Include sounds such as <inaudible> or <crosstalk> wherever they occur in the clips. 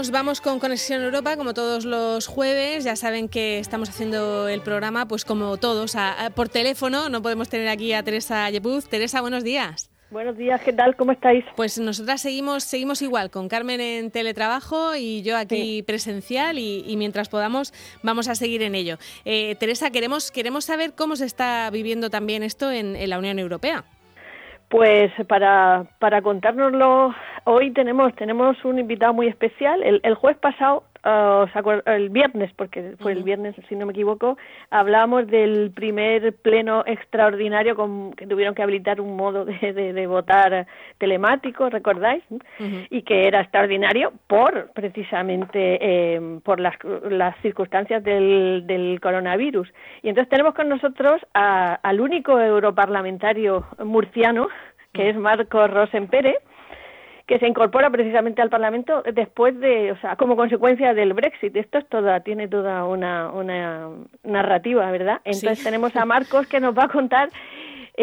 vamos, vamos con Conexión Europa, como todos los jueves. Ya saben que estamos haciendo el programa, pues como todos, por teléfono. No podemos tener aquí a Teresa Yepuz. Teresa, buenos días. Buenos días, ¿qué tal? ¿Cómo estáis? Pues nosotras seguimos, seguimos igual, con Carmen en teletrabajo y yo aquí presencial y, mientras podamos vamos a seguir en ello. Eh, Teresa, queremos, queremos saber cómo se está viviendo también esto en, la Unión Europea. Pues para, para contárnoslo, hoy tenemos, tenemos un invitado muy especial. El, el jueves pasado Ah, el viernes, porque fue el viernes, si no me equivoco, hablábamos del primer pleno extraordinario con, que tuvieron que habilitar un modo de, de, votar telemático, ¿recordáis? Y que era extraordinario por, precisamente, eh, por las, las circunstancias del, del coronavirus. Y entonces tenemos con nosotros al único europarlamentario murciano, que es Marco Rosenpere, que se incorpora precisamente al Parlamento después de, o sea, como consecuencia del Brexit. Esto es toda, tiene toda una, una narrativa, ¿verdad? Entonces tenemos a <laughs> Marcos que nos va a contar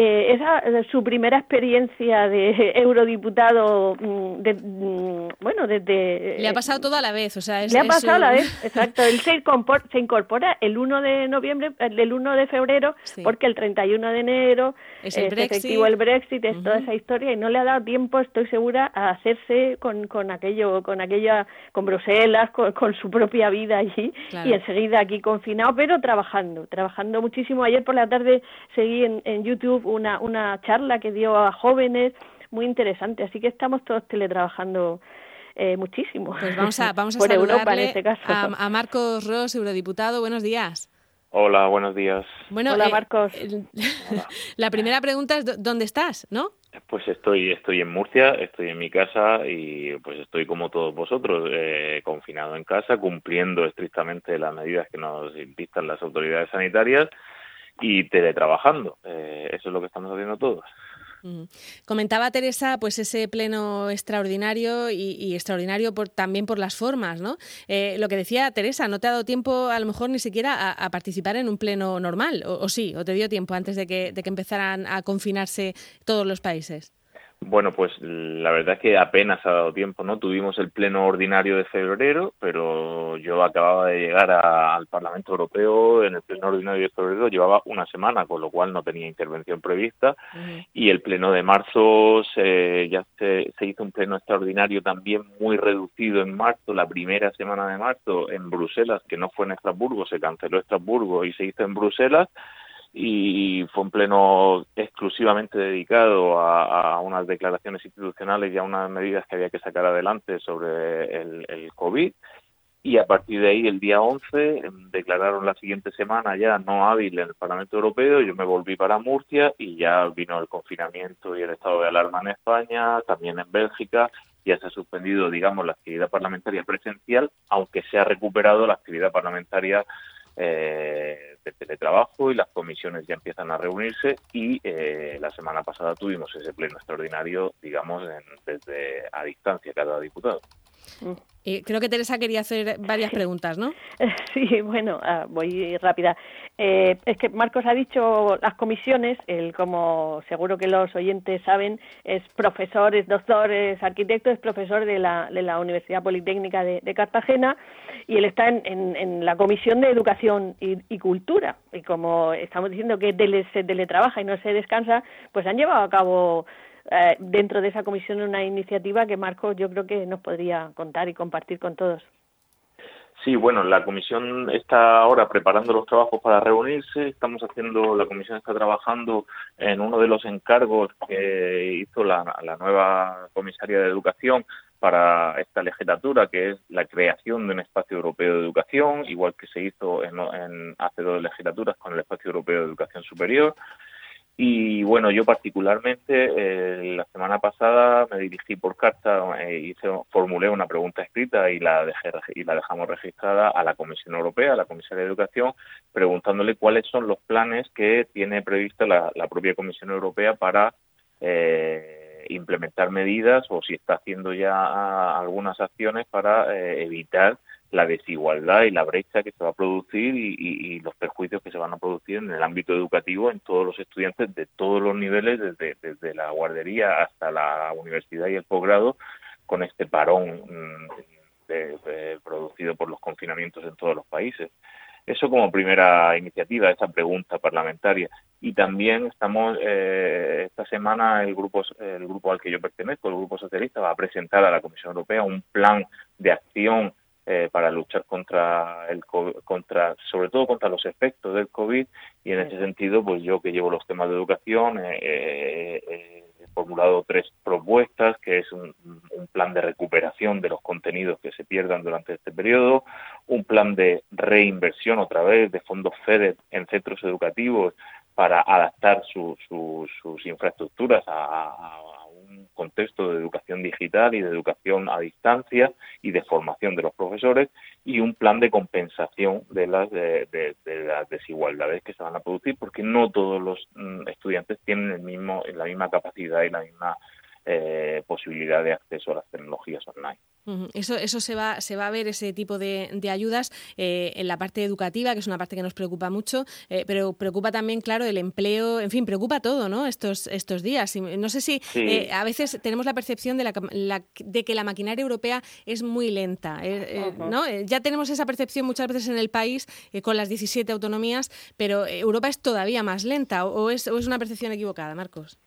eh, esa su primera experiencia de <laughs> eurodiputado mm, de, mm, bueno desde le ha pasado todo a la vez o sea le ha pasado a la vez exacto. Él se incorpora, se incorpora el 1 de noviembre el 1 de febrero porque el 31 de enero es, el Brexit. efectivo el Brexit. Es toda esa historia y no le ha dado tiempo estoy segura a hacerse con, con aquello con aquella con Bruselas con, su propia vida allí y enseguida aquí confinado pero trabajando trabajando muchísimo. Ayer por la tarde seguí en, en YouTube una, una charla que dio a jóvenes muy interesante, así que estamos todos teletrabajando eh, muchísimo. Pues vamos a, vamos a <laughs> saludarle este A, Marcos Ross, eurodiputado. Buenos días. Hola, buenos días. Bueno, Hola, eh, Marcos. <laughs> la primera pregunta es ¿dónde estás, no? Pues estoy, estoy en Murcia, estoy en mi casa y pues estoy como todos vosotros, eh, confinado en casa, cumpliendo estrictamente las medidas que nos dictan las autoridades sanitarias y teletrabajando. Eh, eso es lo que estamos haciendo todos. Comentaba Teresa, pues ese pleno extraordinario y, extraordinario por, también por las formas, ¿no? Eh, lo que decía Teresa, no te ha dado tiempo a lo mejor ni siquiera a, participar en un pleno normal, o, o, sí, o te dio tiempo antes de que, de que empezaran a confinarse todos los países. Bueno, pues la verdad es que apenas ha dado tiempo, ¿no? Tuvimos el pleno ordinario de febrero, pero yo acababa de llegar al Parlamento Europeo en el pleno ordinario de febrero, llevaba una semana, con lo cual no tenía intervención prevista, y el pleno de marzo se, ya se, se hizo un pleno extraordinario también muy reducido en marzo, la primera semana de marzo en Bruselas, que no fue en Estrasburgo, se canceló Estrasburgo y se hizo en Bruselas, y fue un pleno exclusivamente dedicado a, unas declaraciones institucionales y a unas medidas que había que sacar adelante sobre el, el COVID. Y a partir de ahí, el día 11, declararon la siguiente semana ya no hábil en el Parlamento Europeo. Yo me volví para Murcia y ya vino el confinamiento y el estado de alarma en España, también en Bélgica. Ya se ha suspendido, digamos, la actividad parlamentaria presencial, aunque se ha recuperado la actividad parlamentaria eh, de teletrabajo y las comisiones ya empiezan a reunirse y eh, la semana pasada tuvimos ese pleno extraordinario, digamos, desde a distancia cada diputado. Mm. Y creo que Teresa quería hacer varias preguntas, ¿no? <laughs> Sí, bueno, ah, voy rápida. Eh, es que Marcos ha dicho las comisiones, él como seguro que los oyentes saben, es profesor, es doctor, es arquitecto, es profesor de la, de la Universidad Politécnica de, Cartagena y él está en, en, la Comisión de Educación y, Cultura. Y como estamos diciendo que se teletrabaja y no se descansa, pues han llevado a cabo eh, dentro de esa comisión una iniciativa que Marcos yo creo que nos podría contar y compartir con todos. Sí, bueno, la comisión está ahora preparando los trabajos para reunirse. Estamos haciendo, la comisión está trabajando en uno de los encargos que hizo la, nueva comisaria de educación para esta legislatura, que es la creación de un espacio europeo de educación, igual que se hizo en, hace dos legislaturas con el espacio europeo de educación superior. Y bueno, yo particularmente eh, la semana pasada me dirigí por carta e hice, formulé una pregunta escrita y la dejé y la dejamos registrada a la Comisión Europea, a la Comisión de Educación, preguntándole cuáles son los planes que tiene prevista la, propia Comisión Europea para eh, implementar medidas o si está haciendo ya algunas acciones para eh, evitar la desigualdad y la brecha que se va a producir y, los perjuicios que se van a producir en el ámbito educativo en todos los estudiantes de todos los niveles, desde, desde la guardería hasta la universidad y el posgrado, con este parón mm, producido por los confinamientos en todos los países. Eso como primera iniciativa, esa pregunta parlamentaria. Y también estamos, eh, esta semana el grupo, el grupo al que yo pertenezco, el Grupo Socialista, va a presentar a la Comisión Europea un plan de acción eh, para luchar contra el contra sobre todo contra los efectos del covid y en ese sentido pues yo que llevo los temas de educación eh, he formulado tres propuestas que es un, plan de recuperación de los contenidos que se pierdan durante este periodo un plan de reinversión otra vez de fondos FEDER en centros educativos para adaptar sus infraestructuras a, un contexto de educación digital y de educación a distancia y de formación de los profesores y un plan de compensación de las de, las desigualdades que se van a producir porque no todos los mm, estudiantes tienen el mismo la misma capacidad y la misma eh, posibilidad de acceso a las tecnologías online. Eso, eso se va, se va a ver ese tipo de, ayudas eh, en la parte educativa, que es una parte que nos preocupa mucho, eh, pero preocupa también, claro, el empleo, en fin, preocupa todo, ¿no? Estos, estos días. No sé si a veces tenemos la percepción de, la, de que la maquinaria europea es muy lenta, ¿no? Ya tenemos esa percepción muchas veces en el país con las 17 autonomías, pero Europa es todavía más lenta, o es, o es una percepción equivocada, Marcos?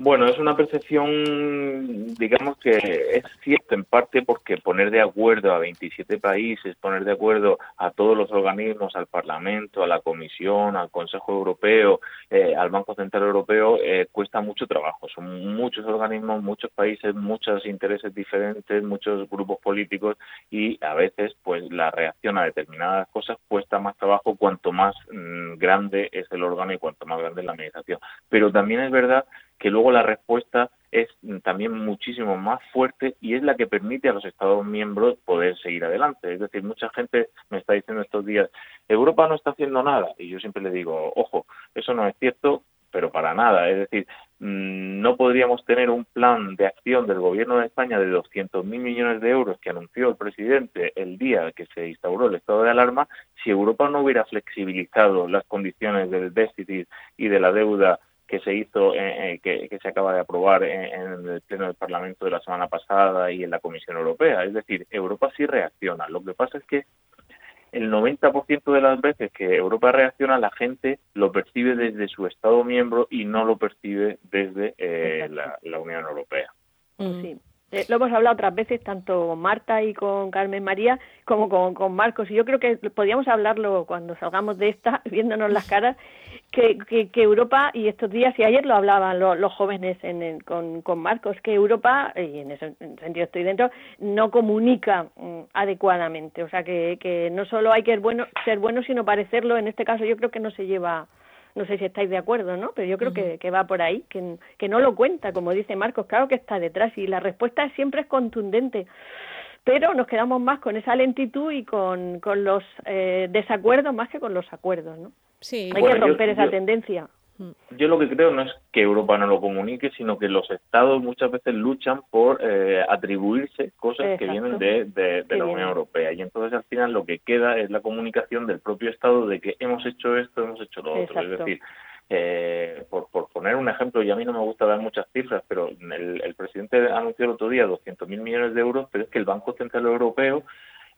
Bueno, es una percepción, digamos que es cierto en parte porque poner de acuerdo a 27 países, poner de acuerdo a todos los organismos, al Parlamento, a la Comisión, al Consejo Europeo, eh, al Banco Central Europeo, eh, cuesta mucho trabajo. Son muchos organismos, muchos países, muchos intereses diferentes, muchos grupos políticos y a veces pues la reacción a determinadas cosas cuesta más trabajo cuanto más mm, grande es el órgano y cuanto más grande es la administración. Pero también es verdad que luego la respuesta es también muchísimo más fuerte y es la que permite a los Estados miembros poder seguir adelante. Es decir, mucha gente me está diciendo estos días, Europa no está haciendo nada. Y yo siempre le digo, ojo, eso no es cierto, pero para nada. Es decir, mm, no podríamos tener un plan de acción del Gobierno de España de 200.000 millones de euros que anunció el presidente el día que se instauró el estado de alarma si Europa no hubiera flexibilizado las condiciones del déficit y de la deuda que se hizo, eh, eh, que, se acaba de aprobar en, el Pleno del Parlamento de la semana pasada y en la Comisión Europea. Es decir, Europa sí reacciona. Lo que pasa es que el 90% de las veces que Europa reacciona, la gente lo percibe desde su Estado miembro y no lo percibe desde eh, la, Unión Europea. Sí. Lo hemos hablado otras veces, tanto con Marta y con Carmen María, como con, con Marcos. Y yo creo que podríamos hablarlo cuando salgamos de esta, <laughs> viéndonos las caras, que, que, Europa, y estos días, y ayer lo hablaban los jóvenes en, con, con, Marcos, que Europa, y en ese sentido estoy dentro, no comunica mm, adecuadamente. O sea, que, que no solo hay que ser bueno, ser bueno, sino parecerlo. En este caso yo creo que no se lleva, no sé si estáis de acuerdo, ¿no? Pero yo creo que, que, va por ahí, que, que no lo cuenta, como dice Marcos, claro que está detrás, y la respuesta siempre es contundente pero nos quedamos más con esa lentitud y con, con los eh, desacuerdos más que con los acuerdos, ¿no? Sí. Hay que romper esa tendencia. Yo lo que creo no es que Europa no lo comunique, sino que los estados muchas veces luchan por eh, atribuirse cosas que vienen de, de, la Unión Europea. Y entonces al final lo que queda es la comunicación del propio estado de que hemos hecho esto, hemos hecho lo otro. Es decir, eh, por, por, poner un ejemplo, y a mí no me gusta dar muchas cifras, pero el, el presidente anunció el otro día 200.000 millones de euros, pero es que el Banco Central Europeo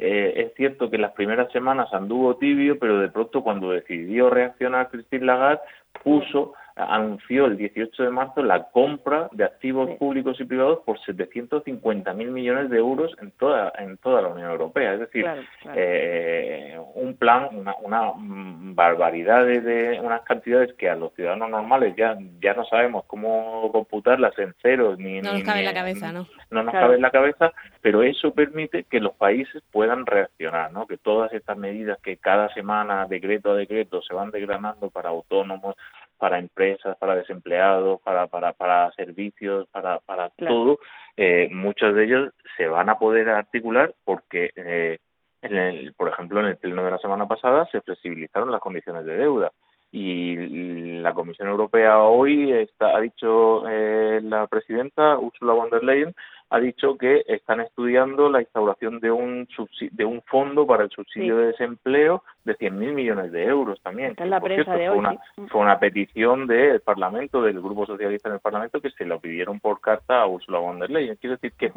eh, es cierto que las primeras semanas anduvo tibio, pero de pronto cuando decidió reaccionar Christine Lagarde, puso anunció el 18 de marzo la compra de activos públicos y privados por 750 mil millones de euros en toda en toda la Unión Europea. Es decir, eh, un plan, una, una barbaridad de, unas cantidades que a los ciudadanos normales ya ya no sabemos cómo computarlas en ceros ni no nos cabe en la cabeza, ¿no? No nos cabe en la cabeza, pero eso permite que los países puedan reaccionar, ¿no? Que todas estas medidas que cada semana decreto a decreto se van desgranando para autónomos, para empresas, para desempleados, para, para, para servicios, para, para todo, eh, muchos de ellos se van a poder articular porque, eh, en el, por ejemplo, en el pleno de la semana pasada se flexibilizaron las condiciones de deuda y la Comisión Europea hoy está, ha dicho eh, la presidenta Ursula von der Leyen ha dicho que están estudiando la instauración de un de un fondo para el subsidio de desempleo de 100.000 millones de euros también. la prensa de fue, una, fue una petición del Parlamento, del Grupo Socialista en el Parlamento, que se lo pidieron por carta a Ursula von der Leyen. Quiero decir que,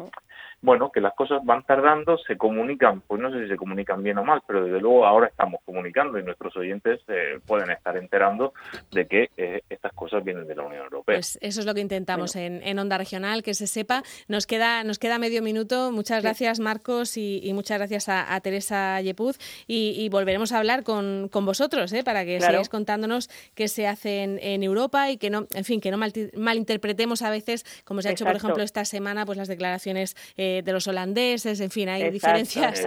bueno, que las cosas van tardando, se comunican, pues no sé si se comunican bien o mal, pero desde luego ahora estamos comunicando y nuestros oyentes eh, pueden estar enterando de que eh, estas cosas vienen de la Unión Europea. Pues eso es lo que intentamos en, en, Onda Regional, que se sepa. Nos queda, nos queda medio minuto. Muchas gracias, Marcos, y, muchas gracias a, Teresa Yepuz. Y, volveremos a hablar con, con vosotros, ¿eh? para que sigáis contándonos qué se hace en, Europa y que no, en fin, que no malinterpretemos a veces, como se ha hecho, por ejemplo, esta semana, pues las declaraciones de los holandeses. En fin, hay diferencias,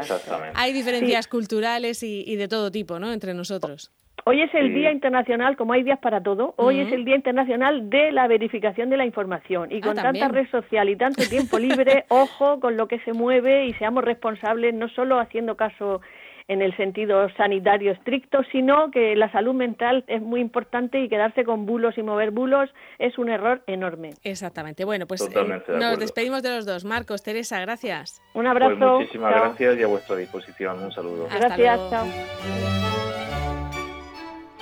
hay diferencias culturales y, de todo tipo, ¿no? Entre nosotros. Hoy es el Día Internacional, como hay días para todo, hoy es el Día Internacional de la verificación de la información. Y ah, con tanta red social y tanto tiempo libre, <laughs> ojo con lo que se mueve y seamos responsables, no solo haciendo caso en el sentido sanitario estricto, sino que la salud mental es muy importante y quedarse con bulos y mover bulos es un error enorme. Exactamente. Bueno, pues eh, nos despedimos de los dos. Marcos, Teresa, gracias. Un abrazo. Pues muchísimas gracias y a vuestra disposición. Un saludo. gracias. Chao.